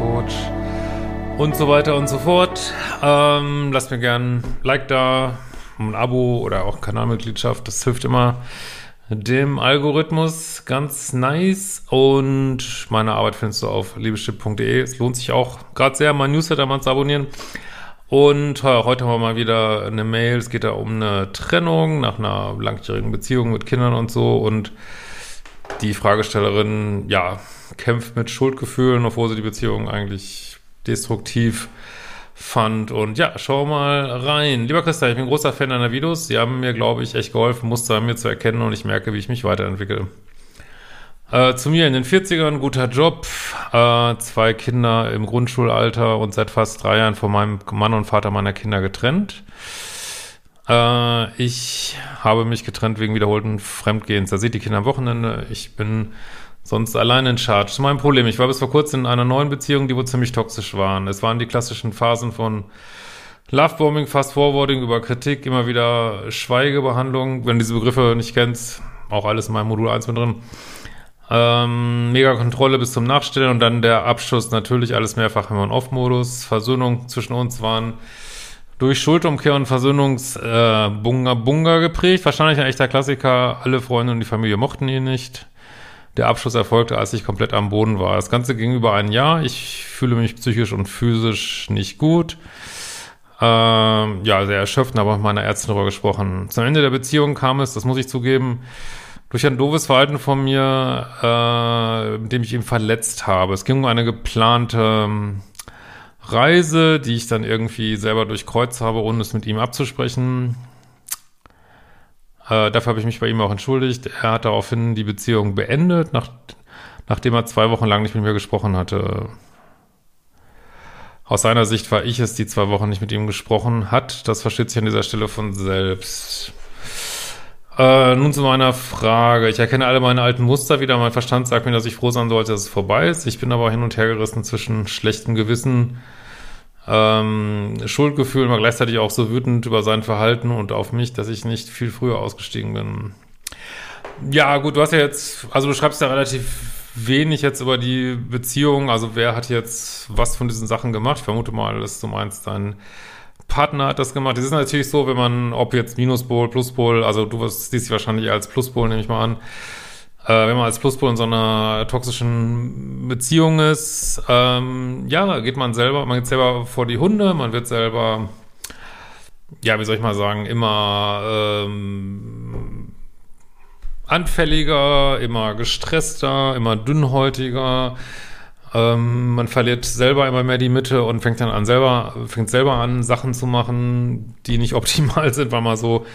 Beziehungscoach und so weiter und so fort. Ähm, lasst mir gern ein Like da, ein Abo oder auch Kanalmitgliedschaft, das hilft immer dem Algorithmus ganz nice und meine Arbeit findest du auf liebeschipp.de. Es lohnt sich auch gerade sehr, mein Newsletter mal zu abonnieren. Und heute haben wir mal wieder eine Mail. Es geht da um eine Trennung nach einer langjährigen Beziehung mit Kindern und so und die Fragestellerin, ja, kämpft mit Schuldgefühlen, obwohl sie die Beziehung eigentlich destruktiv fand. Und ja, schau mal rein. Lieber Christian, ich bin großer Fan deiner Videos. Sie haben mir, glaube ich, echt geholfen, Muster an mir zu erkennen und ich merke, wie ich mich weiterentwickle. Äh, zu mir in den 40ern, guter Job, äh, zwei Kinder im Grundschulalter und seit fast drei Jahren von meinem Mann und Vater meiner Kinder getrennt. Äh, ich habe mich getrennt wegen wiederholten Fremdgehens. Da seht die Kinder am Wochenende. Ich bin sonst allein in Charge. Das ist mein Problem. Ich war bis vor kurzem in einer neuen Beziehung, die wohl ziemlich toxisch waren. Es waren die klassischen Phasen von Lovebombing, Fast Forwarding über Kritik, immer wieder Schweigebehandlung. Wenn du diese Begriffe nicht kennst, auch alles in meinem Modul 1 mit drin. Ähm, mega Kontrolle bis zum Nachstellen und dann der Abschluss natürlich alles mehrfach im On-Off-Modus. Versöhnung zwischen uns waren durch Schuldumkehr und Versöhnungsbunga äh, geprägt. Wahrscheinlich ein echter Klassiker. Alle Freunde und die Familie mochten ihn nicht. Der Abschluss erfolgte, als ich komplett am Boden war. Das Ganze ging über ein Jahr. Ich fühle mich psychisch und physisch nicht gut. Ähm, ja, sehr erschöpft, aber mit meiner Ärztin darüber gesprochen. Zum Ende der Beziehung kam es, das muss ich zugeben, durch ein doofes Verhalten von mir, äh, mit dem ich ihn verletzt habe. Es ging um eine geplante Reise, die ich dann irgendwie selber durchkreuzt habe, ohne es mit ihm abzusprechen. Äh, dafür habe ich mich bei ihm auch entschuldigt. Er hat daraufhin die Beziehung beendet, nach, nachdem er zwei Wochen lang nicht mit mir gesprochen hatte. Aus seiner Sicht war ich es, die zwei Wochen nicht mit ihm gesprochen hat. Das versteht sich an dieser Stelle von selbst. Äh, nun zu meiner Frage. Ich erkenne alle meine alten Muster wieder. Mein Verstand sagt mir, dass ich froh sein sollte, dass es vorbei ist. Ich bin aber hin und her gerissen zwischen schlechtem Gewissen, ähm, Schuldgefühl, aber gleichzeitig auch so wütend über sein Verhalten und auf mich, dass ich nicht viel früher ausgestiegen bin. Ja, gut, du hast ja jetzt, also du schreibst ja relativ wenig jetzt über die Beziehung. Also wer hat jetzt was von diesen Sachen gemacht? Ich vermute mal, dass du meinst, dein Partner hat das gemacht. Das ist natürlich so, wenn man, ob jetzt Minuspol, Pluspol, also du siehst dich wahrscheinlich als Pluspol, nehme ich mal an, wenn man als Pluspol in so einer toxischen Beziehung ist, ähm, ja, geht man selber, man geht selber vor die Hunde, man wird selber, ja, wie soll ich mal sagen, immer ähm, anfälliger, immer gestresster, immer dünnhäutiger, ähm, man verliert selber immer mehr die Mitte und fängt dann an selber, fängt selber an, Sachen zu machen, die nicht optimal sind, weil man so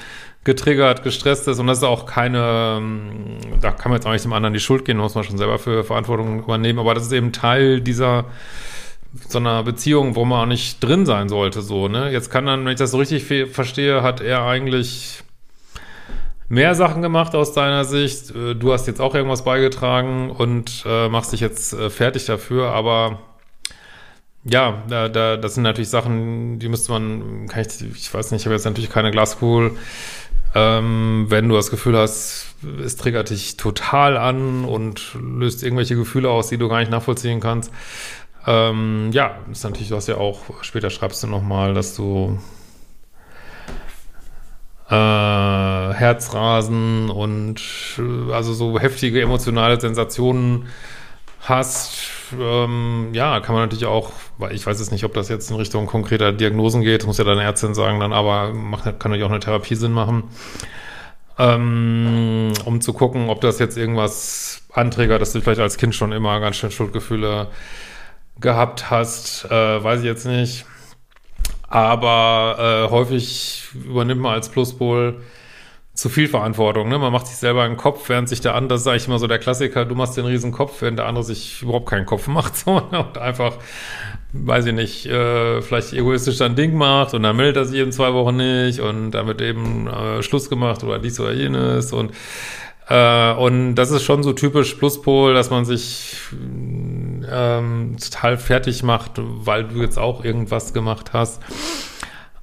getriggert, gestresst ist. Und das ist auch keine, ähm, da kann man jetzt auch nicht dem anderen die Schuld gehen, muss man schon selber für Verantwortung übernehmen. Aber das ist eben Teil dieser so einer Beziehung, wo man auch nicht drin sein sollte, so, ne? Jetzt kann dann, wenn ich das so richtig verstehe, hat er eigentlich mehr Sachen gemacht aus deiner Sicht. Äh, du hast jetzt auch irgendwas beigetragen und äh, machst dich jetzt äh, fertig dafür, aber ja, da, da, das sind natürlich Sachen, die müsste man, kann ich, ich weiß nicht, ich habe jetzt natürlich keine Glaskugel. Ähm, wenn du das Gefühl hast, es triggert dich total an und löst irgendwelche Gefühle aus, die du gar nicht nachvollziehen kannst. Ähm, ja, ist natürlich, du hast ja auch, später schreibst du nochmal, dass du äh, Herzrasen und äh, also so heftige emotionale Sensationen hast, ähm, ja, kann man natürlich auch, weil ich weiß jetzt nicht, ob das jetzt in Richtung konkreter Diagnosen geht, muss ja deine Ärztin sagen, dann aber macht, kann natürlich auch eine Therapie Sinn machen. ähm, um zu gucken, ob das jetzt irgendwas anträgert, dass du vielleicht als Kind schon immer ganz schön Schuldgefühle gehabt hast, äh, weiß ich jetzt nicht. Aber äh, häufig übernimmt man als Pluspol zu viel Verantwortung. Ne? Man macht sich selber einen Kopf, während sich der andere, sage ich immer so der Klassiker, du machst den riesen Kopf, während der andere sich überhaupt keinen Kopf macht so, ne? und einfach, weiß ich nicht, äh, vielleicht egoistisch ein Ding macht und dann meldet er sich eben zwei Wochen nicht und dann wird eben äh, Schluss gemacht oder dies oder jenes und äh, und das ist schon so typisch Pluspol, dass man sich ähm, total fertig macht, weil du jetzt auch irgendwas gemacht hast.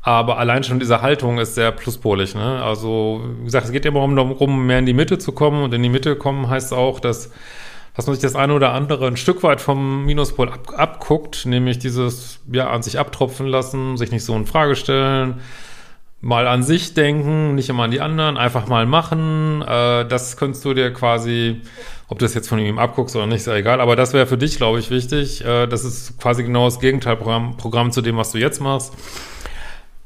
Aber allein schon diese Haltung ist sehr pluspolig. Ne? Also, wie gesagt, es geht immer darum, mehr in die Mitte zu kommen. Und in die Mitte kommen heißt auch, dass, dass man sich das eine oder andere ein Stück weit vom Minuspol ab, abguckt, nämlich dieses, ja, an sich abtropfen lassen, sich nicht so in Frage stellen, mal an sich denken, nicht immer an die anderen, einfach mal machen. Äh, das könntest du dir quasi, ob du das jetzt von ihm abguckst oder nicht, ist ja egal, aber das wäre für dich, glaube ich, wichtig. Äh, das ist quasi genau das Gegenteilprogramm Programm zu dem, was du jetzt machst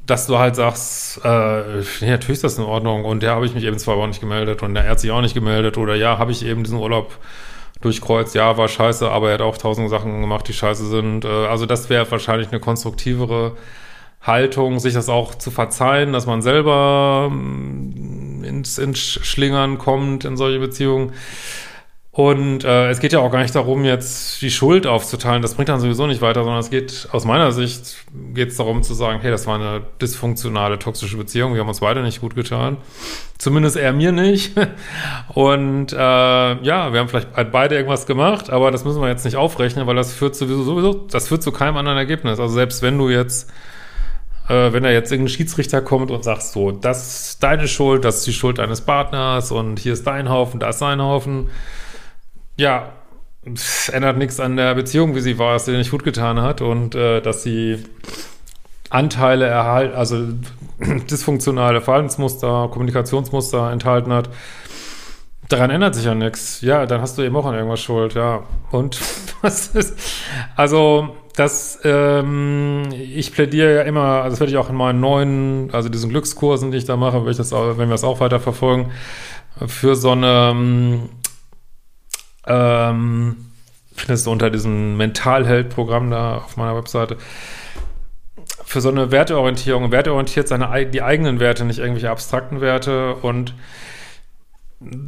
dass du halt sagst, äh, nee, natürlich ist das in Ordnung und ja, habe ich mich eben zwei Wochen nicht gemeldet und der hat sich auch nicht gemeldet oder ja, habe ich eben diesen Urlaub durchkreuzt, ja, war scheiße, aber er hat auch tausend Sachen gemacht, die scheiße sind. Äh, also das wäre wahrscheinlich eine konstruktivere Haltung, sich das auch zu verzeihen, dass man selber mm, ins, ins Schlingern kommt in solche Beziehungen. Und äh, es geht ja auch gar nicht darum, jetzt die Schuld aufzuteilen. Das bringt dann sowieso nicht weiter, sondern es geht aus meiner Sicht geht es darum zu sagen, hey, das war eine dysfunktionale, toxische Beziehung. Wir haben uns beide nicht gut getan. Zumindest er mir nicht. Und äh, ja, wir haben vielleicht beide irgendwas gemacht, aber das müssen wir jetzt nicht aufrechnen, weil das führt sowieso, sowieso das führt zu keinem anderen Ergebnis. Also selbst wenn du jetzt äh, wenn da jetzt irgendein Schiedsrichter kommt und sagt so, das ist deine Schuld, das ist die Schuld deines Partners und hier ist dein Haufen, da ist sein Haufen ja, es ändert nichts an der Beziehung, wie sie war, dass sie nicht gut getan hat und äh, dass sie Anteile erhalten, also dysfunktionale Verhaltensmuster, Kommunikationsmuster enthalten hat. Daran ändert sich ja nichts. Ja, dann hast du eben auch an irgendwas schuld, ja. Und was ist, also das, ähm, ich plädiere ja immer, also das werde ich auch in meinen neuen, also diesen Glückskursen, die ich da mache, wenn, wir das auch weiter verfolgen, für so eine ähm, findest du unter diesem Mentalheld-Programm da auf meiner Webseite. Für so eine Werteorientierung, werteorientiert seine, die eigenen Werte, nicht irgendwelche abstrakten Werte und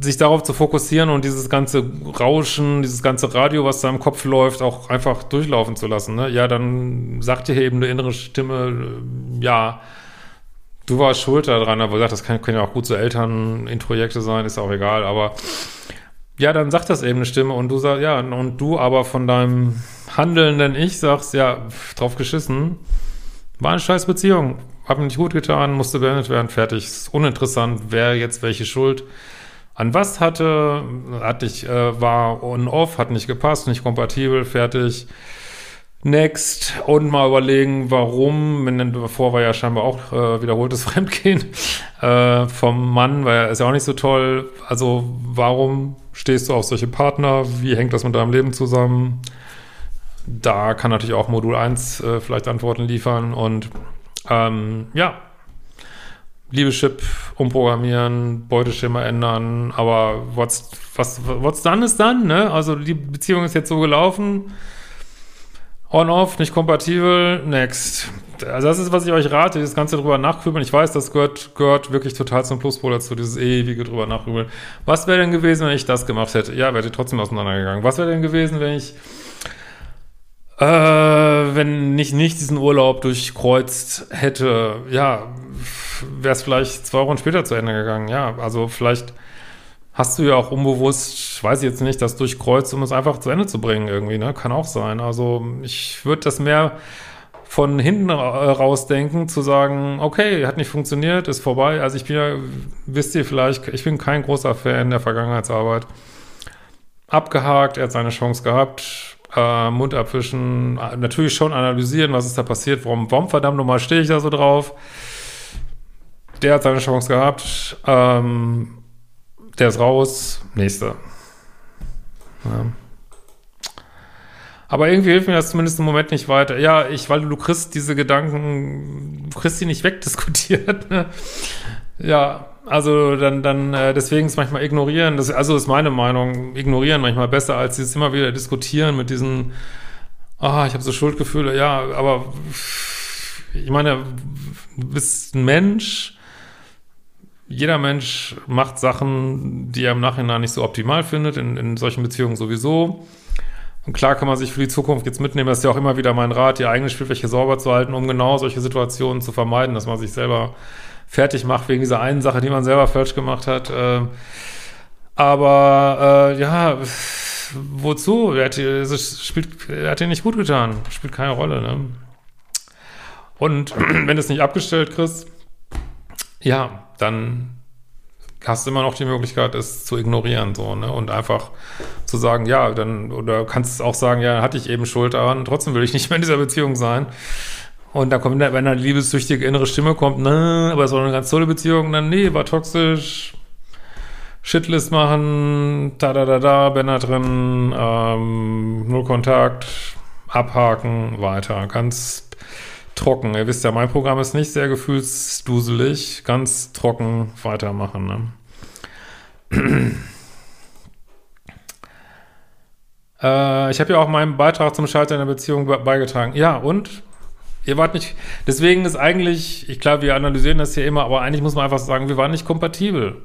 sich darauf zu fokussieren und dieses ganze Rauschen, dieses ganze Radio, was da im Kopf läuft, auch einfach durchlaufen zu lassen. Ne? Ja, dann sagt dir eben eine innere Stimme, ja, du warst schuld daran, aber gesagt, das können, können ja auch gut so Elternintrojekte sein, ist auch egal, aber ja, dann sagt das eben eine Stimme und du sagst, ja, und du aber von deinem handelnden Ich sagst, ja, drauf geschissen, war eine scheiß Beziehung, hab mir nicht gut getan, musste beendet werden, fertig. Ist uninteressant, wer jetzt welche Schuld an was hatte, hat nicht, äh, war on-off, hat nicht gepasst, nicht kompatibel, fertig. Next. Und mal überlegen, warum, denn davor war ja scheinbar auch äh, wiederholtes Fremdgehen äh, vom Mann, weil er ist ja auch nicht so toll. Also warum stehst du auf solche Partner? Wie hängt das mit deinem Leben zusammen? Da kann natürlich auch Modul 1 äh, vielleicht Antworten liefern. Und ähm, ja, Liebeschip umprogrammieren, Beuteschema ändern, aber what's, was, what's done ist dann, ne? Also die Beziehung ist jetzt so gelaufen On-Off, nicht kompatibel, next. Also das ist, was ich euch rate, das Ganze drüber nachgrübeln. Ich weiß, das gehört, gehört wirklich total zum Pluspol dazu, dieses ewige drüber nachgrübeln. Was wäre denn gewesen, wenn ich das gemacht hätte? Ja, wäre trotzdem auseinandergegangen. Was wäre denn gewesen, wenn ich, äh, wenn ich nicht diesen Urlaub durchkreuzt hätte? Ja, wäre es vielleicht zwei Wochen später zu Ende gegangen. Ja, also vielleicht hast du ja auch unbewusst, weiß ich jetzt nicht, das durchkreuzt, um es einfach zu Ende zu bringen irgendwie, ne? Kann auch sein. Also ich würde das mehr von hinten raus denken, zu sagen, okay, hat nicht funktioniert, ist vorbei. Also ich bin ja, wisst ihr vielleicht, ich bin kein großer Fan der Vergangenheitsarbeit. Abgehakt, er hat seine Chance gehabt, äh, Mund abwischen, natürlich schon analysieren, was ist da passiert, warum, warum verdammt nochmal stehe ich da so drauf. Der hat seine Chance gehabt, ähm, der ist raus, nächster. Ja. Aber irgendwie hilft mir das zumindest im Moment nicht weiter. Ja, ich, weil du kriegst diese Gedanken, du kriegst sie nicht wegdiskutiert. Ne? Ja, also dann, dann, äh, deswegen ist manchmal ignorieren, das, also ist meine Meinung, ignorieren manchmal besser, als dieses immer wieder diskutieren mit diesen, ah, ich habe so Schuldgefühle, ja, aber ich meine, du bist ein Mensch, jeder Mensch macht Sachen, die er im Nachhinein nicht so optimal findet, in, in solchen Beziehungen sowieso. Und klar kann man sich für die Zukunft jetzt mitnehmen, das ist ja auch immer wieder mein Rat, die eigene Spielfläche sauber zu halten, um genau solche Situationen zu vermeiden, dass man sich selber fertig macht wegen dieser einen Sache, die man selber falsch gemacht hat. Äh, aber äh, ja, wozu? Er hat, es spielt, er hat dir nicht gut getan. Spielt keine Rolle. Ne? Und wenn du es nicht abgestellt kriegst, ja, dann hast immer noch die Möglichkeit, es zu ignorieren, so, ne? Und einfach zu sagen, ja, dann, oder kannst auch sagen, ja, hatte ich eben Schuld daran, trotzdem will ich nicht mehr in dieser Beziehung sein. Und dann kommt, wenn eine liebessüchtige innere Stimme kommt, ne, aber es war eine ganz tolle Beziehung, dann, nee, war toxisch, Shitlist machen, da da da da, da drin, ähm, null Kontakt, abhaken, weiter. Ganz trocken. Ihr wisst ja, mein Programm ist nicht sehr gefühlsduselig, ganz trocken weitermachen. Ne? äh, ich habe ja auch meinen Beitrag zum Schalter in der Beziehung beigetragen. Ja, und? Ihr wart nicht, deswegen ist eigentlich, ich glaube, wir analysieren das hier immer, aber eigentlich muss man einfach sagen, wir waren nicht kompatibel.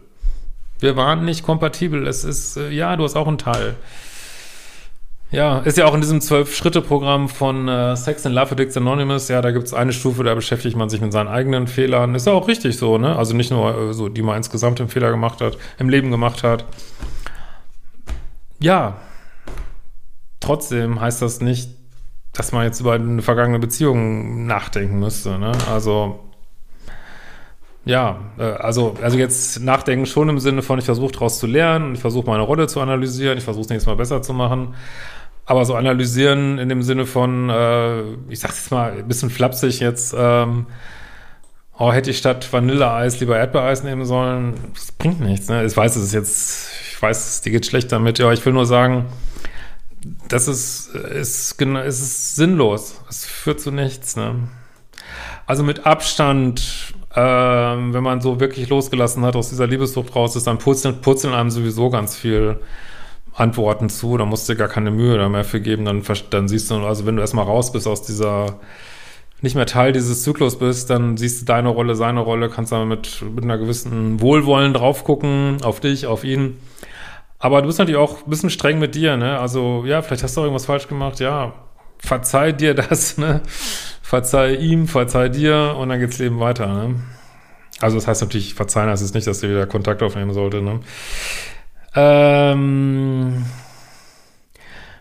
Wir waren nicht kompatibel. Es ist, äh, ja, du hast auch einen Teil. Ja, ist ja auch in diesem Zwölf-Schritte-Programm von äh, Sex and Love Addicts Anonymous, ja, da gibt es eine Stufe, da beschäftigt man sich mit seinen eigenen Fehlern. Ist ja auch richtig so, ne? Also nicht nur äh, so, die man insgesamt im Fehler gemacht hat, im Leben gemacht hat. Ja, trotzdem heißt das nicht, dass man jetzt über eine vergangene Beziehung nachdenken müsste. Ne? Also ja, äh, also, also jetzt nachdenken schon im Sinne von, ich versuche daraus zu lernen, ich versuche meine Rolle zu analysieren, ich versuche es nächstes Mal besser zu machen. Aber so analysieren in dem Sinne von, äh, ich sag's jetzt mal ein bisschen flapsig jetzt, ähm, oh, hätte ich statt Vanilleeis lieber Erdbeereis nehmen sollen, das bringt nichts. Ne? Ich weiß, es ist jetzt, ich weiß, dir geht schlecht damit, ja, ich will nur sagen, das ist, ist, es ist sinnlos. Es führt zu nichts. Ne? Also mit Abstand, ähm, wenn man so wirklich losgelassen hat aus dieser Liebessucht raus ist, dann purzeln, purzeln einem sowieso ganz viel Antworten zu. Da musst du gar keine Mühe mehr für geben. Dann, dann siehst du, also wenn du erstmal raus bist aus dieser nicht mehr Teil dieses Zyklus bist, dann siehst du deine Rolle, seine Rolle, kannst dann mit, mit einer gewissen Wohlwollen drauf gucken, auf dich, auf ihn. Aber du bist natürlich auch ein bisschen streng mit dir, ne? Also, ja, vielleicht hast du auch irgendwas falsch gemacht, ja. Verzeih dir das, ne? Verzeih ihm, verzeih dir und dann geht's Leben weiter, ne? Also, das heißt natürlich, verzeihen heißt es nicht, dass ihr wieder Kontakt aufnehmen sollte, ne? Ähm.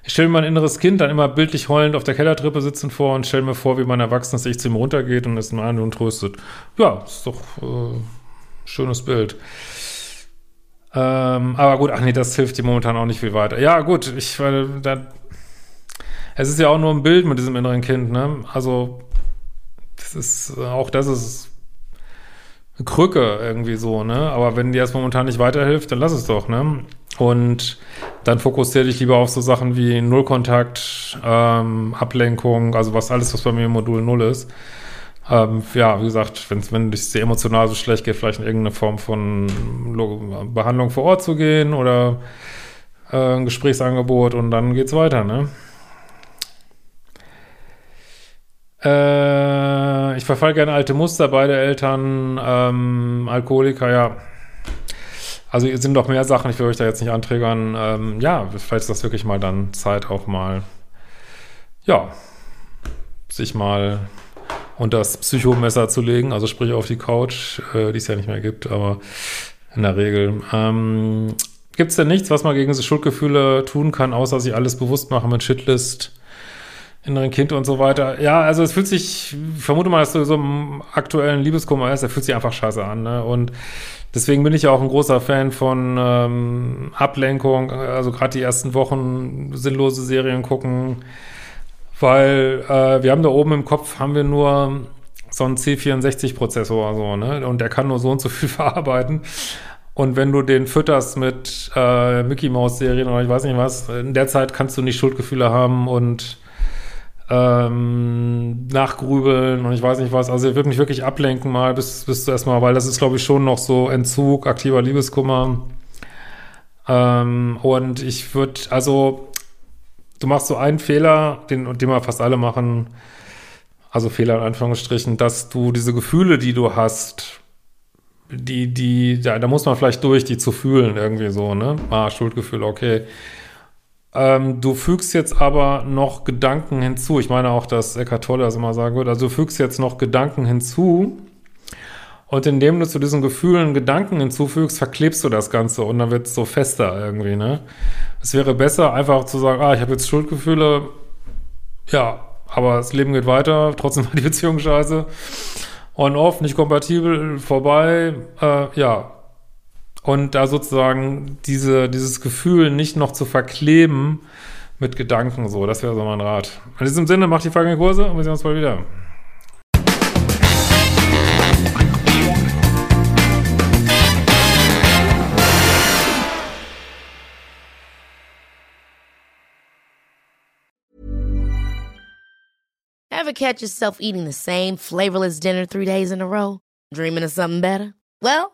Ich stelle mir mein inneres Kind dann immer bildlich heulend auf der Kellertreppe sitzen vor und stelle mir vor, wie mein erwachsenes Ich zu ihm runtergeht und es ihm an und tröstet. Ja, ist doch äh, schönes Bild. Ähm, aber gut, ach nee, das hilft dir momentan auch nicht viel weiter. Ja, gut, ich, weil da, es ist ja auch nur ein Bild mit diesem inneren Kind, ne? Also, das ist, auch das ist eine Krücke irgendwie so, ne? Aber wenn dir das momentan nicht weiterhilft, dann lass es doch, ne? Und dann fokussiere dich lieber auf so Sachen wie Nullkontakt, ähm, Ablenkung, also was alles, was bei mir im Modul Null ist. Ähm, ja, wie gesagt, wenn's, wenn es dir emotional so schlecht geht, vielleicht in irgendeine Form von Behandlung vor Ort zu gehen oder äh, ein Gesprächsangebot und dann geht's weiter, ne? Äh, ich verfall gerne alte Muster, beide Eltern, ähm, Alkoholiker, ja. Also es sind doch mehr Sachen, ich will euch da jetzt nicht anträgern. Ähm, ja, vielleicht ist das wirklich mal dann Zeit auch mal, ja, sich mal und das Psychomesser zu legen, also sprich auf die Couch, äh, die es ja nicht mehr gibt, aber in der Regel. Ähm, gibt es denn nichts, was man gegen diese Schuldgefühle tun kann, außer sich alles bewusst machen mit Shitlist, inneren Kind und so weiter? Ja, also es fühlt sich, ich vermute mal, dass du so im aktuellen Liebeskummer ist, der fühlt sich einfach scheiße an, ne? Und deswegen bin ich ja auch ein großer Fan von ähm, Ablenkung, also gerade die ersten Wochen sinnlose Serien gucken, weil äh, wir haben da oben im Kopf, haben wir nur so einen C64-Prozessor, so, ne? Und der kann nur so und so viel verarbeiten. Und wenn du den fütterst mit äh, Mickey Mouse Serien oder ich weiß nicht was, in der Zeit kannst du nicht Schuldgefühle haben und ähm, nachgrübeln und ich weiß nicht was. Also ich würde mich wirklich ablenken mal bis, bis du erstmal, weil das ist, glaube ich, schon noch so Entzug, aktiver Liebeskummer. Ähm, und ich würde, also du machst so einen Fehler, den, den wir fast alle machen, also Fehler in Anführungsstrichen, dass du diese Gefühle, die du hast, die, die, ja, da muss man vielleicht durch, die zu fühlen, irgendwie so, ne? Ah, Schuldgefühle, okay. Ähm, du fügst jetzt aber noch Gedanken hinzu. Ich meine auch, dass Eckhart Tolle das immer sagen würde. Also du fügst jetzt noch Gedanken hinzu. Und indem du zu diesen Gefühlen Gedanken hinzufügst, verklebst du das Ganze und dann wird es so fester irgendwie, ne? Es wäre besser, einfach zu sagen, ah, ich habe jetzt Schuldgefühle, ja, aber das Leben geht weiter, trotzdem war die Beziehung scheiße on-off, nicht kompatibel, vorbei, äh, ja. Und da sozusagen diese, dieses Gefühl nicht noch zu verkleben mit Gedanken, so, das wäre so mein Rat. In diesem Sinne, macht die folgenden Kurse und wir sehen uns bald wieder. Ever catch yourself eating the same flavorless dinner three days in a row? Dreaming of something better? Well,